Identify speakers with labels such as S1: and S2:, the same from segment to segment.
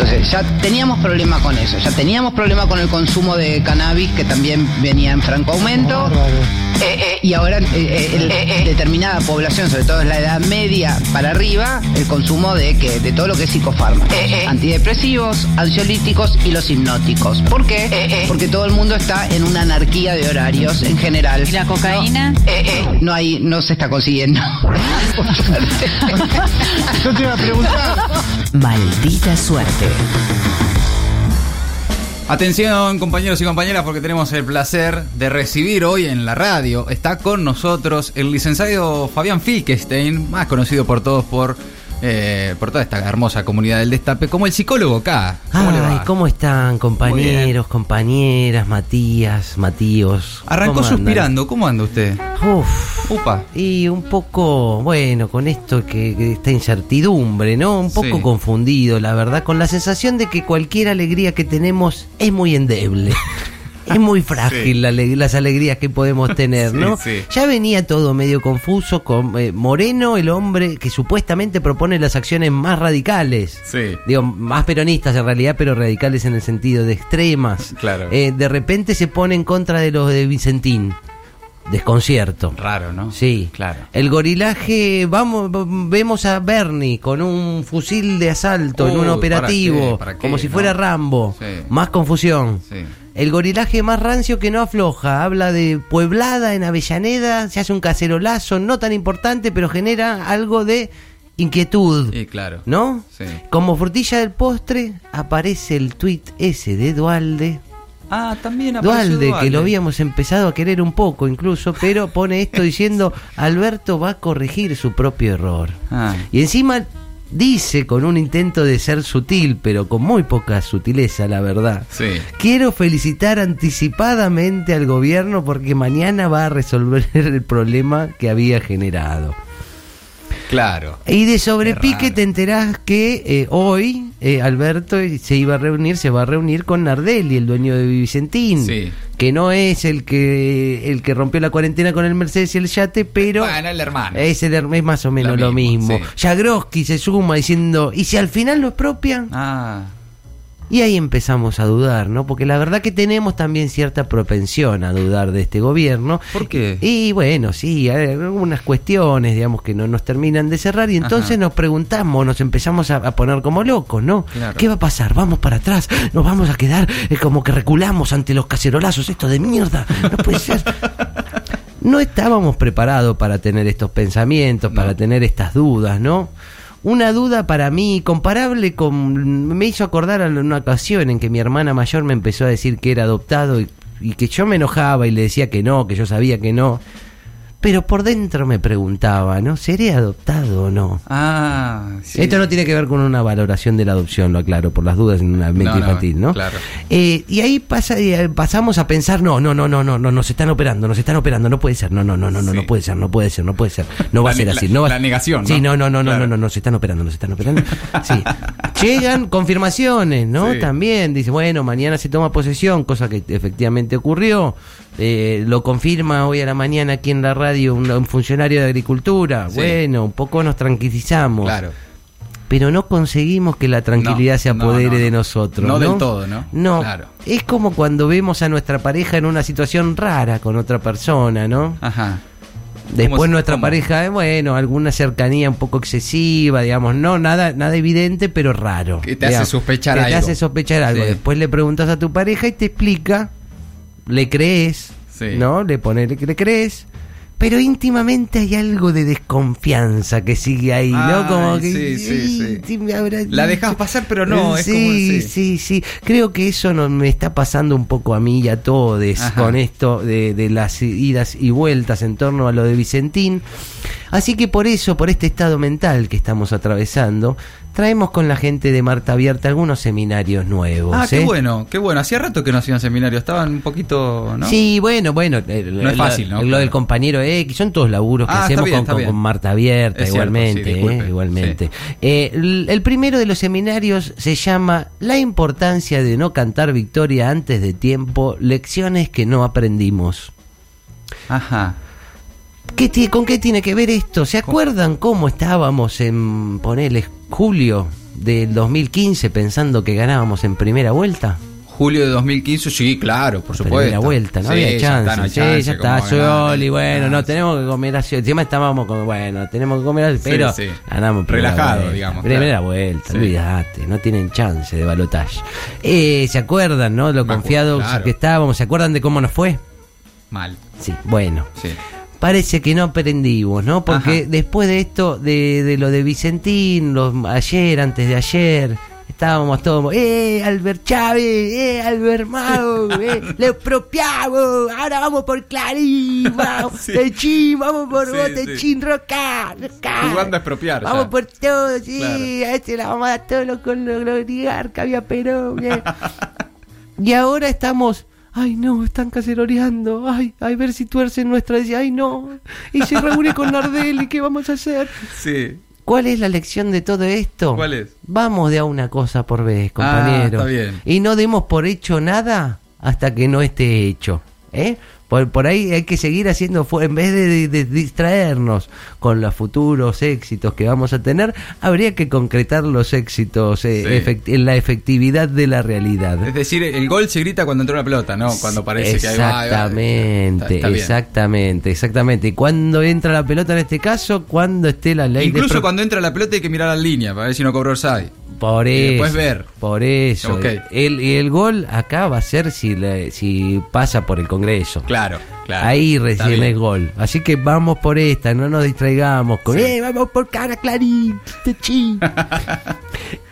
S1: Entonces ya teníamos problema con eso, ya teníamos problema con el consumo de cannabis que también venía en franco aumento. Eh, eh, y ahora eh, eh, el- eh, determinada población, sobre todo en la edad media para arriba, el consumo de que de todo lo que es psicofármacos, antidepresivos, ansiolíticos y los hipnóticos. ¿Por qué? Porque todo el mundo está en una anarquía de horarios en general.
S2: ¿Y la cocaína?
S1: No, eh, eh, no hay, no se está consiguiendo.
S3: Yo te iba a preguntar.
S4: Maldita suerte.
S5: Atención compañeros y compañeras porque tenemos el placer de recibir hoy en la radio, está con nosotros el licenciado Fabián Filkestein, más conocido por todos por, eh, por toda esta hermosa comunidad del Destape, como el psicólogo acá. ¿Cómo le
S6: Ay? ¿cómo están compañeros, compañeras, Matías, Matíos?
S5: Arrancó suspirando, ¿cómo anda usted?
S6: Uf,
S5: Upa.
S6: y un poco, bueno, con esto que, que esta incertidumbre, ¿no? Un poco
S5: Sí.
S6: confundido, la verdad, con la sensación de que cualquier alegría que tenemos es muy endeble. Es muy frágil
S5: Sí.
S6: la ale- las alegrías que podemos tener,
S5: Sí,
S6: ¿no?
S5: sí.
S6: Ya venía todo medio confuso con eh, Moreno, el hombre que supuestamente propone las acciones más radicales.
S5: Sí.
S6: Digo, más peronistas en realidad, pero radicales en el sentido de extremas.
S5: Claro.
S6: Eh, de repente se pone en contra de los de Vicentín. Desconcierto.
S5: Raro, ¿no?
S6: Sí.
S5: Claro.
S6: El gorilaje, vamos, vemos a Bernie con un fusil de asalto en un
S5: ¿para
S6: operativo,
S5: qué? ¿Para qué?
S6: como si
S5: No.
S6: fuera Rambo.
S5: Sí.
S6: Más confusión.
S5: Sí.
S6: El gorilaje más rancio que no afloja, habla de Pueblada en Avellaneda, se hace un cacerolazo, no tan importante, pero genera algo de inquietud.
S5: Y claro.
S6: ¿No?
S5: Sí.
S6: Como frutilla del postre aparece el tuit ese de Dualde.
S5: Ah, también apareció
S6: Dualde, que lo
S5: Dualde.
S6: habíamos empezado a querer un poco incluso, pero pone esto diciendo, Alberto va a corregir su propio error.
S5: Ah.
S6: Y encima dice con un intento de ser sutil, pero con muy poca sutileza, la verdad.
S5: Sí.
S6: Quiero felicitar anticipadamente al gobierno porque mañana va a resolver el problema que había generado.
S5: Claro.
S6: Y de sobrepique te enterás que eh, hoy eh, Alberto se iba a reunir, se va a reunir con Nardelli, el dueño de Vicentín,
S5: Sí.
S6: que no es el que el que rompió la cuarentena con el Mercedes y el yate, pero
S5: Bueno, el hermano.
S6: es, el, es más o menos
S5: Lo
S6: lo
S5: mismo,
S6: mismo.
S5: sí.
S6: Jagroski se suma diciendo, ¿y si al final lo expropian?
S5: Ah.
S6: Y ahí empezamos a dudar, ¿no? Porque la verdad que tenemos también cierta propensión a dudar de este gobierno.
S5: ¿Por qué?
S6: Y bueno, sí, hay algunas cuestiones, digamos, que no nos terminan de cerrar y entonces
S5: Ajá.
S6: nos preguntamos, nos empezamos a, a poner como locos, ¿no?
S5: Claro.
S6: ¿Qué va a pasar? ¿Vamos para atrás? ¿Nos vamos a quedar eh, como que reculamos ante los cacerolazos? Esto de mierda, no puede ser. No estábamos preparados para tener estos pensamientos, para
S5: No.
S6: tener estas dudas, ¿no? Una duda para mí comparable con... Me hizo acordar a una ocasión en que mi hermana mayor me empezó a decir que era adoptado y, y que yo me enojaba y le decía que no, que yo sabía que no. Pero por dentro me preguntaba, ¿no? ¿Seré adoptado o no?
S5: Ah. sí.
S6: Esto no tiene que ver con una valoración de la adopción, lo aclaro, por las dudas en una mente
S5: No, no,
S6: infantil, ¿no?
S5: claro.
S6: Eh, y ahí pasa, eh, pasamos a pensar, no, no, no, no, no, no, nos están operando, nos están operando, no puede ser, no, no, no, no, no,
S5: Sí.
S6: no puede ser, no puede ser, no puede ser, no va
S5: La
S6: a ser así,
S5: la-
S6: no va
S5: la negación,
S6: Sí,
S5: ¿no?
S6: no, no, no, no,
S5: Claro.
S6: no, no, nos están operando, nos están operando. Sí. Llegan confirmaciones, ¿no?
S5: Sí.
S6: También dice, bueno, mañana se toma posesión, cosa que efectivamente ocurrió. Eh, lo confirma hoy a la mañana aquí en la radio un, un funcionario de agricultura.
S5: Sí.
S6: Bueno, un poco nos tranquilizamos
S5: Claro.
S6: pero no conseguimos que la tranquilidad
S5: No,
S6: se apodere
S5: no,
S6: de
S5: no.
S6: nosotros.
S5: No
S6: No,
S5: del todo, ¿no?
S6: No.
S5: Claro.
S6: Es como cuando vemos a nuestra pareja en una situación rara con otra persona, ¿no?
S5: Ajá.
S6: Después
S5: ¿Cómo-
S6: nuestra
S5: cómo?
S6: pareja, eh, bueno, alguna cercanía un poco excesiva, digamos, no nada nada evidente, pero raro.
S5: Que te hace sospechar
S6: que
S5: algo.
S6: Te hace sospechar algo.
S5: Sí.
S6: Después le preguntas a tu pareja y te explica, le crees,
S5: Sí.
S6: ¿no? Le pones que le crees, pero íntimamente hay algo de desconfianza que sigue ahí, ¿no? Como que
S5: sí, sí,
S6: "Ay,
S5: sí.
S6: me habrá
S5: La
S6: dicho".
S5: dejas pasar, pero no, es
S6: sí,
S5: como- sí.
S6: sí, sí. Creo que eso no, me está pasando un poco a mí y a todos
S5: Ajá.
S6: con esto de, de las idas y vueltas en torno a lo de Vicentín. Así que por eso, por este estado mental que estamos atravesando, traemos con la gente de Marta Abierta algunos seminarios nuevos.
S5: Ah, qué
S6: ¿eh?
S5: bueno, qué bueno. Hacía rato que no hacían seminario, estaban un poquito, ¿no?
S6: Sí, bueno, bueno. eh,
S5: No es fácil, ¿no?
S6: Lo
S5: Claro.
S6: del compañero X, son todos laburos que
S5: Ah,
S6: hacemos
S5: bien,
S6: con, Marta Abierta,
S5: Es cierto,
S6: igualmente.
S5: sí,
S6: eh, igualmente. Eh, el, el primero de los seminarios se llama La importancia de no cantar victoria antes de tiempo, lecciones que no aprendimos.
S5: Ajá.
S6: ¿Qué ¿Con qué tiene que ver esto? ¿Se acuerdan cómo estábamos en, ponele, julio del 2015 pensando que ganábamos en primera vuelta?
S5: Julio de 2015, sí, claro, por supuesto.
S6: Primera vuelta, no
S5: Sí,
S6: había
S5: ya
S6: chance.
S5: está, no
S6: sí,
S5: chance,
S6: ya está, bueno, no, tenemos que comer así. Encima estábamos como, bueno, tenemos que comer así,
S5: Sí,
S6: pero
S5: sí.
S6: ganamos primera
S5: Relajado,
S6: vuelta.
S5: digamos,
S6: Primera
S5: claro.
S6: vuelta, olvídate, no tienen chance de balotaje. Eh, ¿Se acuerdan, no? Lo confiados
S5: claro.
S6: que estábamos, ¿se acuerdan de cómo nos fue?
S5: Mal,
S6: Sí, bueno.
S5: sí.
S6: Parece que no aprendimos, ¿no? Porque
S5: Ajá.
S6: después de esto, de, de lo de Vicentín, los, ayer, antes de ayer, estábamos todos, ¡eh, Albert Chávez! ¡eh, Albert Mago! ¡eh, le expropiamos! ¡Ahora vamos por Clarín! ¡Vamos,
S5: Sí.
S6: Techín! ¡Vamos por
S5: Sí,
S6: vos,
S5: sí.
S6: Techín, Roca! Roca!
S5: Jugando a expropiar,
S6: ¡Vamos
S5: ya.
S6: por todo! ¡Sí!
S5: Claro.
S6: A este la vamos a dar todos los con oligarcas, había Perón. Y ahora estamos. Ay, no, están caceroreando. Ay, a ver si tuercen nuestra. Ay, no. Y se reúne con Nardelli. ¿Qué vamos a hacer?
S5: Sí.
S6: ¿Cuál es la lección de todo esto?
S5: ¿Cuál es?
S6: Vamos de a una cosa por vez, compañero.
S5: Ah, está bien.
S6: Y no demos por hecho nada hasta que no esté hecho. ¿Eh? Por, por ahí hay que seguir haciendo, en vez de, de- de distraernos con los futuros éxitos que vamos a tener, habría que concretar los éxitos eh,
S5: Sí.
S6: en la efectividad de la realidad.
S5: Es decir, el gol se grita cuando entra una pelota, ¿no? Cuando parece que va.
S6: Exactamente, exactamente, exactamente. ¿Y cuándo entra la pelota en este caso? Cuando esté la ley
S5: Incluso cuando entra la pelota hay que mirar la línea para ver si no cobró offside.
S6: Por eso.
S5: ver.
S6: Por eso. El, el gol acá va a ser si, le- si pasa por el Congreso.
S5: Claro, claro.
S6: Ahí recién es gol. Así que vamos por esta, no nos distraigamos con,
S5: Sí.
S6: ¡eh, vamos por cara Clarín! techín".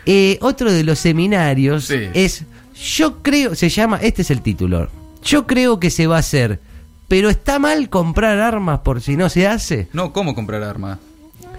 S6: Eh, otro de los seminarios
S5: Sí.
S6: es, yo creo, se llama, este es el título, yo creo que se va a hacer, pero está mal comprar armas por si no se hace.
S5: No, ¿cómo comprar armas?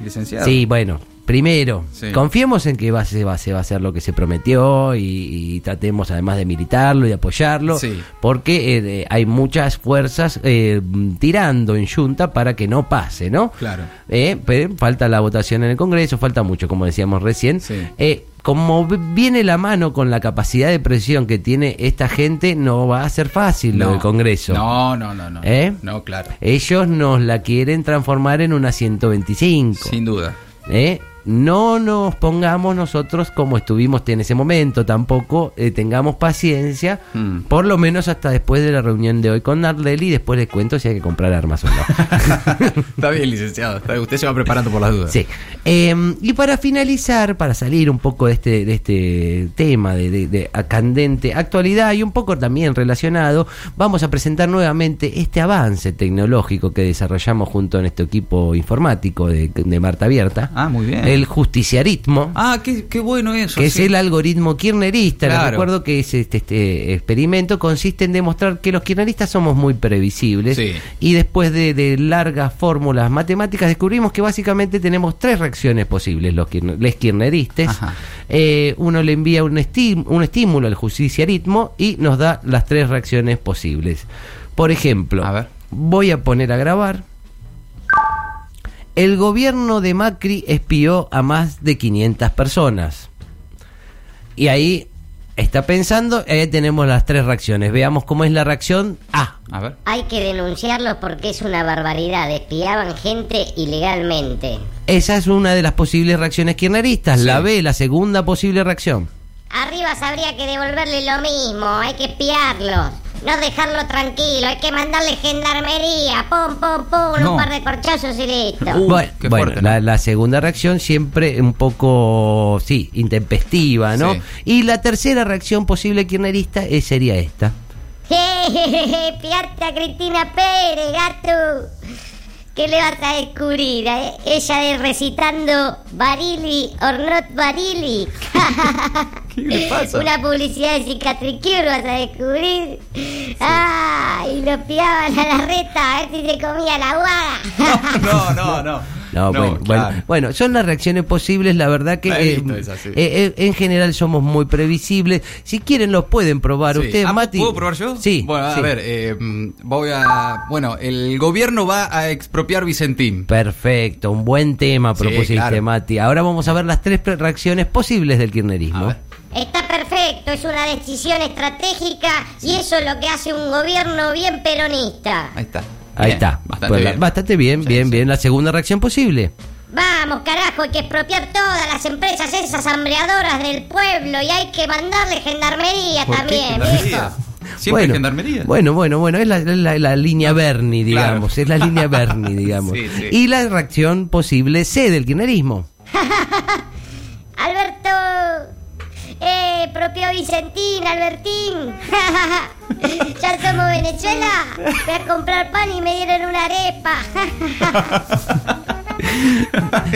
S5: Licenciado.
S6: Sí, bueno, primero,
S5: Sí.
S6: confiemos en que va, se, va, se va a hacer lo que se prometió y, y tratemos además de militarlo y apoyarlo,
S5: Sí.
S6: porque eh, hay muchas fuerzas eh, tirando en Junta para que no pase, ¿no?
S5: Claro.
S6: Eh, pero falta la votación en el Congreso, falta mucho, como decíamos recién.
S5: Sí.
S6: Eh, como viene la mano con la capacidad de presión que tiene esta gente, no va a ser fácil lo del Congreso.
S5: No, no, no, no.
S6: ¿Eh?
S5: No, claro.
S6: Ellos nos la quieren transformar en una 125.
S5: Sin duda.
S6: ¿eh? No nos pongamos nosotros como estuvimos en ese momento, tampoco eh, tengamos paciencia,
S5: Mm.
S6: por lo menos hasta después de la reunión de hoy con Nardelli y después les cuento si hay que comprar armas o no.
S5: Está bien, licenciado. Está- Usted se va preparando por las dudas.
S6: Sí. Eh, y para finalizar, para salir un poco de este, de este tema de, de- candente actualidad y un poco también relacionado, vamos a presentar nuevamente este avance tecnológico que desarrollamos junto a nuestro equipo informático de, de Marta Abierta.
S5: Ah, muy bien.
S6: El justiciarismo.
S5: Ah, qué, qué bueno eso.
S6: que es el algoritmo kirchnerista. Les
S5: Claro.
S6: recuerdo que es este, este experimento consiste en demostrar que los kirchneristas somos muy previsibles
S5: Sí.
S6: y después de, de largas fórmulas matemáticas descubrimos que básicamente tenemos tres reacciones posibles los kirchner- les kirchneristas. Eh, uno le envía un, estim- un estímulo al justiciarismo y nos da las tres reacciones posibles. Por ejemplo,
S5: A ver.
S6: voy a poner a grabar. El gobierno de Macri espió a más de 500 personas. Y ahí está pensando, ahí tenemos las tres reacciones. Veamos cómo es la reacción A.
S5: A ver.
S2: Hay que denunciarlos porque es una barbaridad. Espiaban gente ilegalmente.
S6: Esa es una de las posibles reacciones kirchneristas.
S5: Sí.
S6: La B, la segunda posible reacción.
S2: Arriba habría que devolverle lo mismo. Hay que espiarlos. No dejarlo tranquilo. Hay que mandarle gendarmería. Pum, pum, pum.
S5: No.
S2: Un par de corchazos y listo.
S5: Uh,
S6: bueno,
S5: qué
S6: bueno,
S5: fuerte,
S6: la,
S5: ¿no?
S6: la segunda reacción siempre un poco, sí, intempestiva, ¿no?
S5: Sí.
S6: Y la tercera reacción posible kirchnerista eh, sería esta.
S2: Espiarte a Cristina Pérez, gato. ¿Qué le vas a descubrir? eh? Ella de recitando Barili or not Barili.
S5: ¿Qué le pasa?
S2: Una publicidad de Cicatricure vas a descubrir. Ah, y lo piaban a la reta a ver si se comía la guada.
S5: No, no, no.
S6: No, bueno,
S5: claro.
S6: bueno, bueno, son las reacciones posibles, la verdad que eh,
S5: sí.
S6: eh, eh, en general somos muy previsibles. Si quieren lo pueden probar
S5: Sí.
S6: ustedes,
S5: Ah,
S6: Mati.
S5: ¿Puedo probar yo?
S6: Sí.
S5: Bueno, a
S6: sí.
S5: ver, eh, voy a. Bueno, el gobierno va a expropiar Vicentín.
S6: Perfecto, un buen tema
S5: Sí,
S6: propusiste,
S5: claro.
S6: Mati. Ahora vamos a ver las tres reacciones posibles del kirchnerismo.
S2: Está perfecto, es una decisión estratégica y eso es lo que hace un gobierno bien peronista.
S5: Ahí está.
S6: Ahí
S5: Bien,
S6: está.
S5: Bastante
S6: Pues
S5: bien.
S6: Bastante bien,
S5: Sí,
S6: bien,
S5: sí.
S6: bien. La segunda reacción posible.
S2: Vamos, carajo, hay que expropiar todas las empresas esas hambreadoras del pueblo y hay que mandarle gendarmería
S5: ¿Por qué
S2: también,
S5: gendarmería?
S2: ¿viejo?
S5: Siempre hay gendarmería.
S6: Bueno, bueno, bueno, es la, es la- la línea Bernie, digamos,
S5: Claro.
S6: es la línea Bernie, digamos.
S5: Sí, sí.
S6: Y la reacción posible C del kirchnerismo.
S2: Alberto, eh, propio Vicentín, Albertín. ya somos Venezuela. Fui a comprar pan y me dieron una arepa.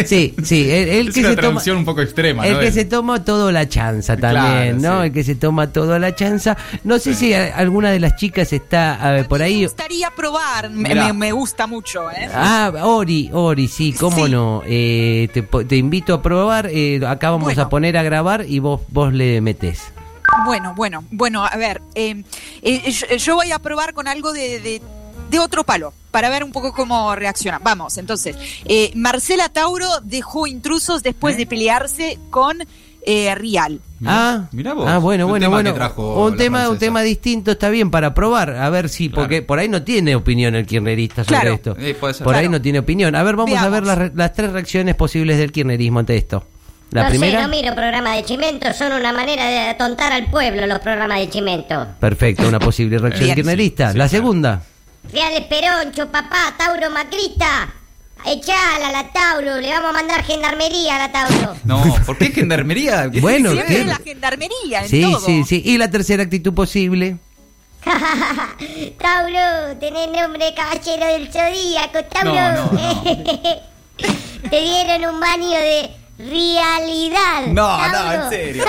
S6: Sí, sí, el, el
S5: es
S6: que
S5: una
S6: se toma
S5: un poco extrema,
S6: el
S5: ¿no?
S6: que se toma todo la chanza también,
S5: Claro,
S6: ¿no?
S5: sí.
S6: El que se toma todo la chanza. No sé si a- alguna de las chicas está a ver, por
S7: Me
S6: ahí.
S7: gustaría probar, me, me- me gusta mucho, ¿eh?
S6: Ah, Ori, Ori, sí, cómo
S7: Sí.
S6: no. Eh, te, invito a probar. eh, acá vamos
S7: Bueno.
S6: a poner a grabar y vos, vos le metés.
S7: Bueno, bueno, bueno, a ver, eh, eh, yo, yo voy a probar con algo de, de- de otro palo, para ver un poco cómo reacciona. Vamos, entonces, eh, Marcela Tauro dejó intrusos después de pelearse con eh, Rial.
S5: Mirá,
S6: ah,
S5: mirá vos.
S6: ah, bueno, bueno, bueno. un tema, un tema distinto está bien para probar. A ver si,
S5: Claro.
S6: porque por ahí no tiene opinión el kirchnerista sobre
S7: Claro.
S6: esto.
S5: Eh, puede ser.
S6: Por ahí no tiene opinión. A ver, vamos a ver las, re- las tres reacciones posibles del kirchnerismo ante esto. La
S2: no
S6: primera.
S2: sé, no miro programas de Chimento, son una manera de atontar al pueblo los programas de Chimento.
S6: Perfecto, una posible reacción
S7: Bien.
S6: kirchnerista.
S5: Sí, sí,
S6: la
S5: claro.
S6: segunda.
S2: Reales Peroncho, papá, Tauro Macrista. Echala a la Tauro, le vamos a mandar gendarmería a la Tauro.
S5: No, ¿por qué gendarmería?
S6: Bueno,
S7: Siempre
S6: ¿qué?
S7: la gendarmería en
S6: Sí,
S7: todo.
S6: sí, sí. Y la tercera actitud posible.
S2: Tauro, tenés nombre de caballero del zodíaco, Tauro.
S5: No, no,
S2: Te dieron un baño de realidad.
S5: No, no, en serio.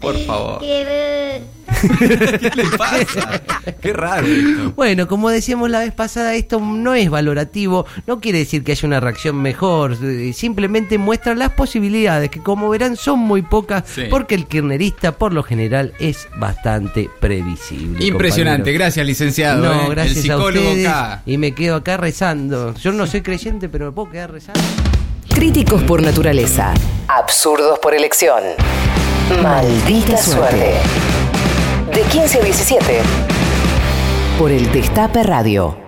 S5: Por favor.
S2: Qué
S5: ¿Qué le pasa? Qué raro esto.
S6: Bueno, como decíamos la vez pasada, esto no es valorativo, no quiere decir que haya una reacción mejor, eh, simplemente muestra las posibilidades, que como verán son muy pocas,
S5: Sí.
S6: porque el kirchnerista por lo general es bastante previsible.
S5: Impresionante,
S6: compañero.
S5: gracias licenciado.
S6: No,
S5: eh.
S6: gracias
S5: El
S6: a ustedes.
S5: acá.
S6: Y me quedo acá rezando. Yo no soy creyente, pero me puedo quedar rezando.
S4: Críticos por naturaleza. Absurdos por elección. Maldita suerte. De 15 a 17. Por el Destape Radio.